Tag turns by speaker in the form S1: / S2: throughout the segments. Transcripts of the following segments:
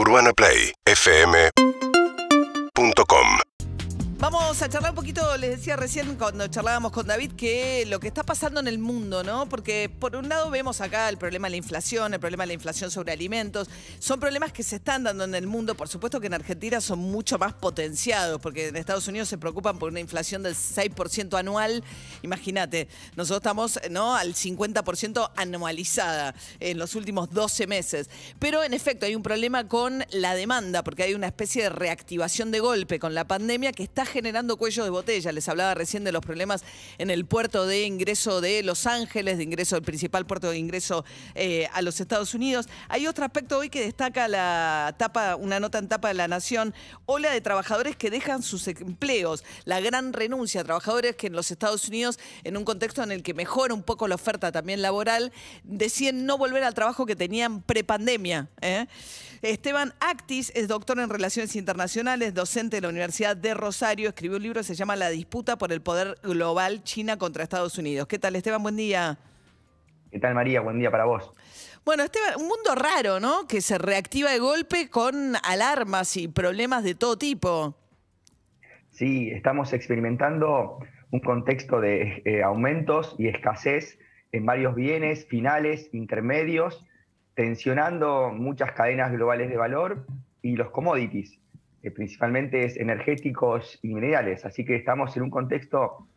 S1: UrbanaPlayFM.com
S2: Vamos a charlar un poquito, les decía recién cuando charlábamos con David, que lo que está pasando en el mundo, ¿no? Porque por un lado vemos acá el problema de la inflación, el problema de la inflación sobre alimentos. Son problemas que se están dando en el mundo. Por supuesto que en Argentina son mucho más potenciados, porque en Estados Unidos se preocupan por una inflación del 6% anual. Imagínate, nosotros estamos ¿no? al 50% anualizada en los últimos 12 meses. Pero en efecto hay un problema con la demanda, porque hay una especie de reactivación de golpe con la pandemia que está generando cuellos de botella. Les hablaba recién de los problemas en el puerto de ingreso de Los Ángeles, de ingreso del principal puerto de ingreso eh, a los Estados Unidos. Hay otro aspecto hoy que destaca la tapa, una nota en tapa de la Nación, ola de trabajadores que dejan sus empleos, la gran renuncia trabajadores que en los Estados Unidos, en un contexto en el que mejora un poco la oferta también laboral, deciden no volver al trabajo que tenían prepandemia. ¿eh? Esteban Actis es doctor en Relaciones Internacionales, docente de la Universidad de Rosario, escribió un libro que se llama La disputa por el poder global China contra Estados Unidos. ¿Qué tal, Esteban? Buen día.
S3: ¿Qué tal, María? Buen día para vos.
S2: Bueno, Esteban, un mundo raro, ¿no? Que se reactiva de golpe con alarmas y problemas de todo tipo.
S3: Sí, estamos experimentando un contexto de eh, aumentos y escasez en varios bienes finales, intermedios, tensionando muchas cadenas globales de valor y los commodities, eh, principalmente es energéticos y minerales. Así que estamos en un contexto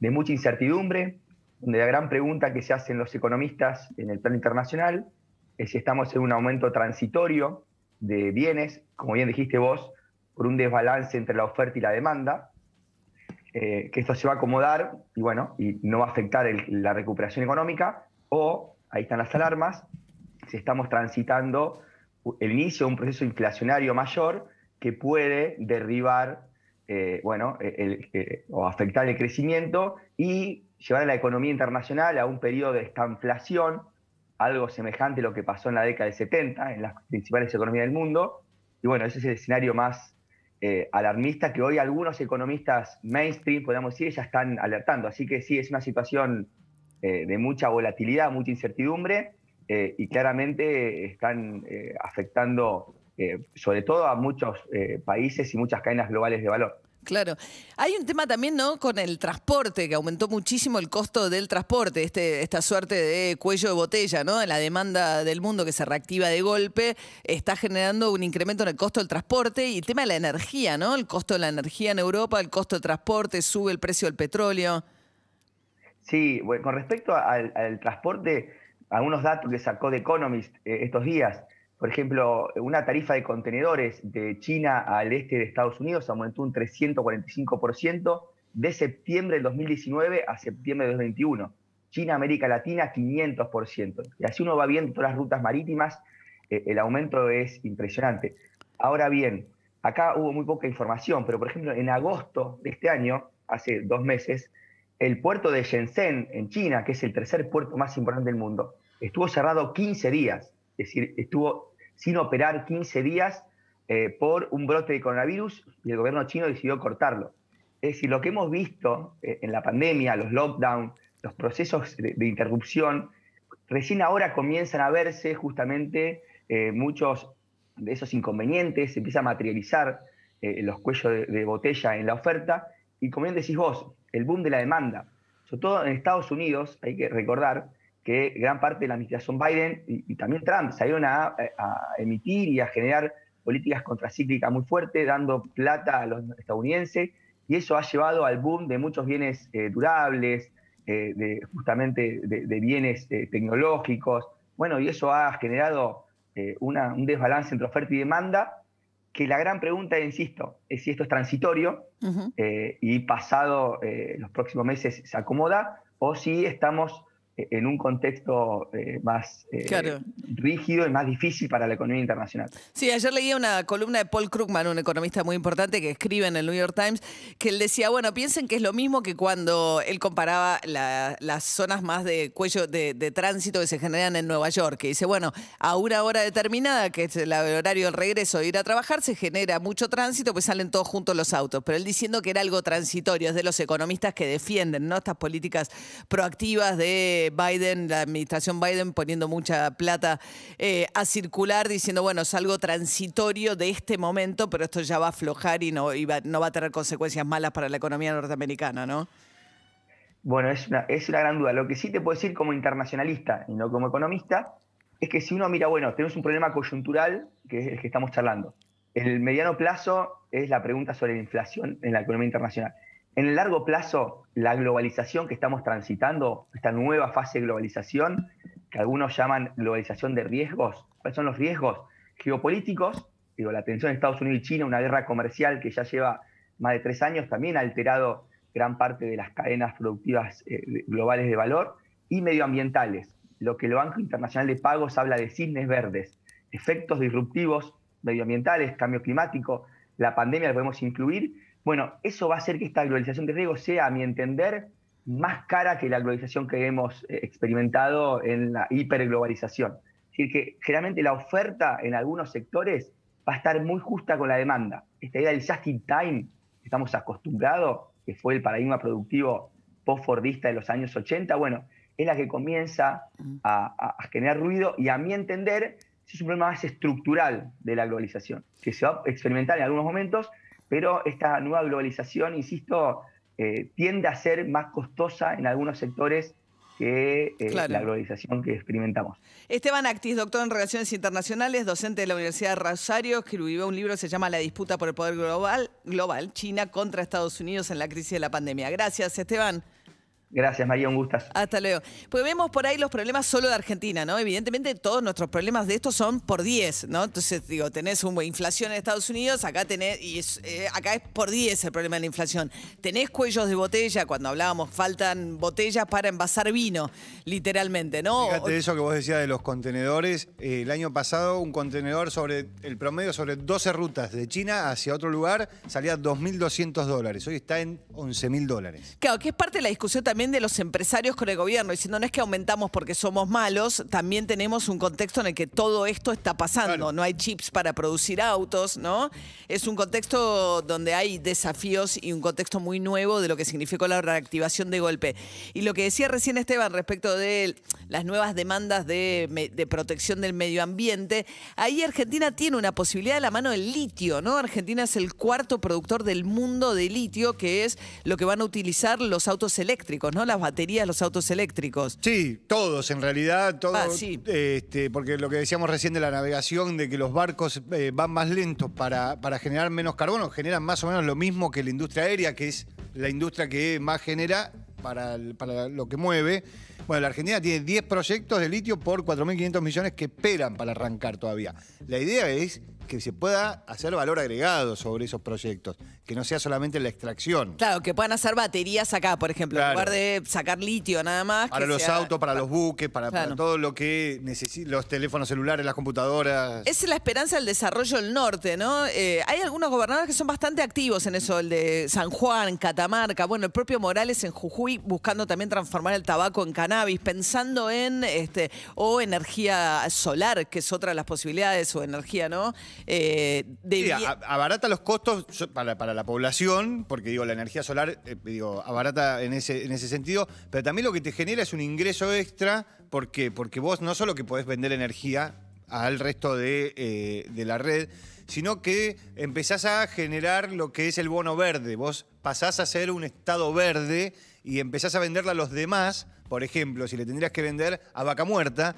S3: de mucha incertidumbre, donde la gran pregunta que se hacen los economistas en el plano internacional es si estamos en un aumento transitorio de bienes, como bien dijiste vos, por un desbalance entre la oferta y la demanda, eh, que esto se va a acomodar y bueno, y no va a afectar la recuperación económica, o, ahí están las alarmas, si estamos transitando el inicio de un proceso inflacionario mayor que puede derribar, eh, bueno, eh, o afectar el crecimiento y llevar a la economía internacional a un periodo de estanflación, algo semejante a lo que pasó en la década del 70 en las principales economías del mundo. Y bueno, ese es el escenario más eh, alarmista que hoy algunos economistas mainstream, podemos decir, ya están alertando. Así que sí, es una situación de mucha volatilidad, mucha incertidumbre eh, y claramente están eh, afectando eh, sobre todo a muchos países y muchas cadenas globales de valor.
S2: Claro. Hay un tema también, ¿no? Con el transporte, que aumentó muchísimo el costo del transporte, este, esta suerte de cuello de botella, ¿no? La demanda del mundo que se reactiva de golpe está generando un incremento en el costo del transporte y el tema de la energía, ¿no? El costo de la energía en Europa, el costo de transporte, sube el precio del petróleo.
S3: Sí, bueno, con respecto al transporte, algunos datos que sacó de Economist eh, estos días. Por ejemplo, una tarifa de contenedores de China al este de Estados Unidos aumentó un 345% de septiembre del 2019 a septiembre del 2021. China, América Latina, 500%. Y así uno va viendo todas las rutas marítimas, eh, el aumento es impresionante. Ahora bien, acá hubo muy poca información, pero por ejemplo, en agosto de este año, hace dos meses, el puerto de Shenzhen, en China, que es el tercer puerto más importante del mundo, estuvo cerrado 15 días, es decir, estuvo sin operar 15 días eh, por un brote de coronavirus y el gobierno chino decidió cortarlo. Es decir, lo que hemos visto eh, en la pandemia, los lockdowns, los procesos de, interrupción, recién ahora comienzan a verse justamente eh, muchos de esos inconvenientes, se empieza a materializar los cuellos de, botella en la oferta, y como bien decís vos, el boom de la demanda, sobre todo en Estados Unidos, hay que recordar que gran parte de la administración Biden y, también Trump salieron a, emitir y a generar políticas contracíclicas muy fuertes, dando plata a los estadounidenses, y eso ha llevado al boom de muchos bienes eh, durables, eh, de, justamente de, bienes eh, tecnológicos. Bueno, y eso ha generado un desbalance entre oferta y demanda, que la gran pregunta, insisto, es si esto es transitorio y pasado los próximos meses se acomoda, o si estamos en un contexto eh, más eh, rígido y más difícil para la economía internacional.
S2: Sí, ayer leía una columna de Paul Krugman, un economista muy importante que escribe en el New York Times, que él decía, bueno, piensen que es lo mismo que cuando él comparaba las zonas más de cuello de, tránsito que se generan en Nueva York, que dice, bueno, a una hora determinada, que es el horario del regreso de ir a trabajar, se genera mucho tránsito, pues salen todos juntos los autos, pero él diciendo que era algo transitorio, es de los economistas que defienden ¿no? estas políticas proactivas de de Biden, la administración Biden poniendo mucha plata eh, a circular, diciendo, bueno, es algo transitorio de este momento, pero esto ya va a aflojar y no, no va a tener consecuencias malas para la economía norteamericana, ¿no?
S3: Bueno, es es una gran duda. Lo que sí te puedo decir como internacionalista y no como economista es que si uno mira, bueno, tenemos un problema coyuntural, que es el que estamos charlando. El mediano plazo es la pregunta sobre la inflación en la economía internacional. En el largo plazo, la globalización que estamos transitando, esta nueva fase de globalización, que algunos llaman globalización de riesgos, ¿cuáles son los riesgos geopolíticos? La tensión de Estados Unidos y China, una guerra comercial que ya lleva más de tres años, también ha alterado gran parte de las cadenas productivas eh, globales de valor, y medioambientales. Lo que el Banco Internacional de Pagos habla de cisnes verdes, efectos disruptivos medioambientales, cambio climático, la pandemia la podemos incluir. Bueno, eso va a hacer que esta globalización de riesgo sea, a mi entender, más cara que la globalización que hemos eh, experimentado en la hiperglobalización. Es decir, que generalmente la oferta en algunos sectores va a estar muy justa con la demanda. Esta idea del just in time, que estamos acostumbrados, que fue el paradigma productivo post-fordista de los años 80, bueno, es la que comienza a, generar ruido y a mi entender es un problema más estructural de la globalización, que se va a experimentar en algunos momentos, pero esta nueva globalización, insisto, eh, tiende a ser más costosa en algunos sectores que eh, la globalización que experimentamos.
S2: Esteban Actis, doctor en Relaciones Internacionales, docente de la Universidad de Rosario, escribió un libro que se llama La disputa por el poder global, global, China contra Estados Unidos en la crisis de la pandemia. Gracias, Esteban.
S3: Gracias, María, un gusto.
S2: Hasta luego. Pues vemos por ahí los problemas solo de Argentina, ¿no? Evidentemente todos nuestros problemas de estos son por 10, ¿no? Entonces, digo, tenés una inflación en Estados Unidos, acá tenés, y eh, acá es por 10 el problema de la inflación. Tenés cuellos de botella, cuando hablábamos, faltan botellas para envasar vino, literalmente, ¿no?
S1: Fíjate eso que vos decías de los contenedores. Eh, el año pasado, un contenedor sobre, el promedio sobre 12 rutas de China hacia otro lugar salía 2.200 dólares. Hoy está en 11.000 dólares.
S2: Claro, que es parte de la discusión también de los empresarios con el gobierno, diciendo no es que aumentamos porque somos malos, también tenemos un contexto en el que todo esto está pasando. No hay chips para producir autos, ¿no? Es un contexto donde hay desafíos y un contexto muy nuevo de lo que significó la reactivación de golpe. Y lo que decía recién Esteban respecto de las nuevas demandas de, de protección del medio ambiente, ahí Argentina tiene una posibilidad de la mano del litio, ¿no? Argentina es el cuarto productor del mundo de litio, que es lo que van a utilizar los autos eléctricos. ¿no? Las baterías, los autos eléctricos.
S1: Sí, todos en realidad, todos. Ah, este, porque lo que decíamos recién de la navegación, de que los barcos eh, van más lentos para, para generar menos carbono, generan más o menos lo mismo que la industria aérea, que es la industria que más genera para, para lo que mueve. Bueno, la Argentina tiene 10 proyectos de litio por 4.500 millones que esperan para arrancar todavía. La idea es que se pueda hacer valor agregado sobre esos proyectos, que no sea solamente la extracción.
S2: Claro, que puedan hacer baterías acá, por ejemplo, en lugar de sacar litio nada más.
S1: Para los autos, para los buques, para, todo lo que necesita, los teléfonos celulares, las computadoras.
S2: Es la esperanza del desarrollo del norte, ¿no? Eh, hay algunos gobernadores que son bastante activos en eso, el de San Juan, Catamarca, bueno, el propio Morales en Jujuy, buscando también transformar el tabaco en cannabis, pensando en, este, o energía solar, que es otra de las posibilidades, o energía, ¿no?
S1: Eh, abarata los costos para, la población, porque digo, la energía solar, eh, digo, abarata en ese, en ese sentido, pero también lo que te genera es un ingreso extra, ¿por qué? Porque vos no solo que podés vender energía al resto de, eh, de la red, sino que empezás a generar lo que es el bono verde. Vos pasás a ser un estado verde y empezás a venderla a los demás. Por ejemplo, si le tendrías que vender a Vaca Muerta,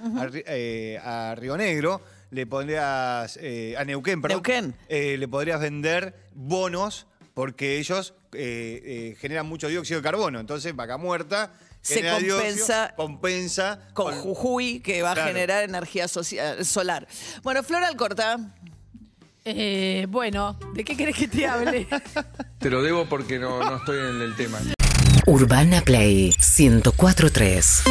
S1: a Río Negro, le podrías, eh, a Neuquén, perdón, eh, le podrías vender bonos porque ellos eh, generan mucho dióxido de carbono. Entonces, vaca muerta
S2: se compensa,
S1: compensa
S2: con, Jujuy, que va a generar energía solar. Bueno, Flor Alcorta.
S4: bueno, ¿de qué querés que te hable?
S5: te lo debo porque no, no estoy en el tema.
S6: Urbana Play 1043.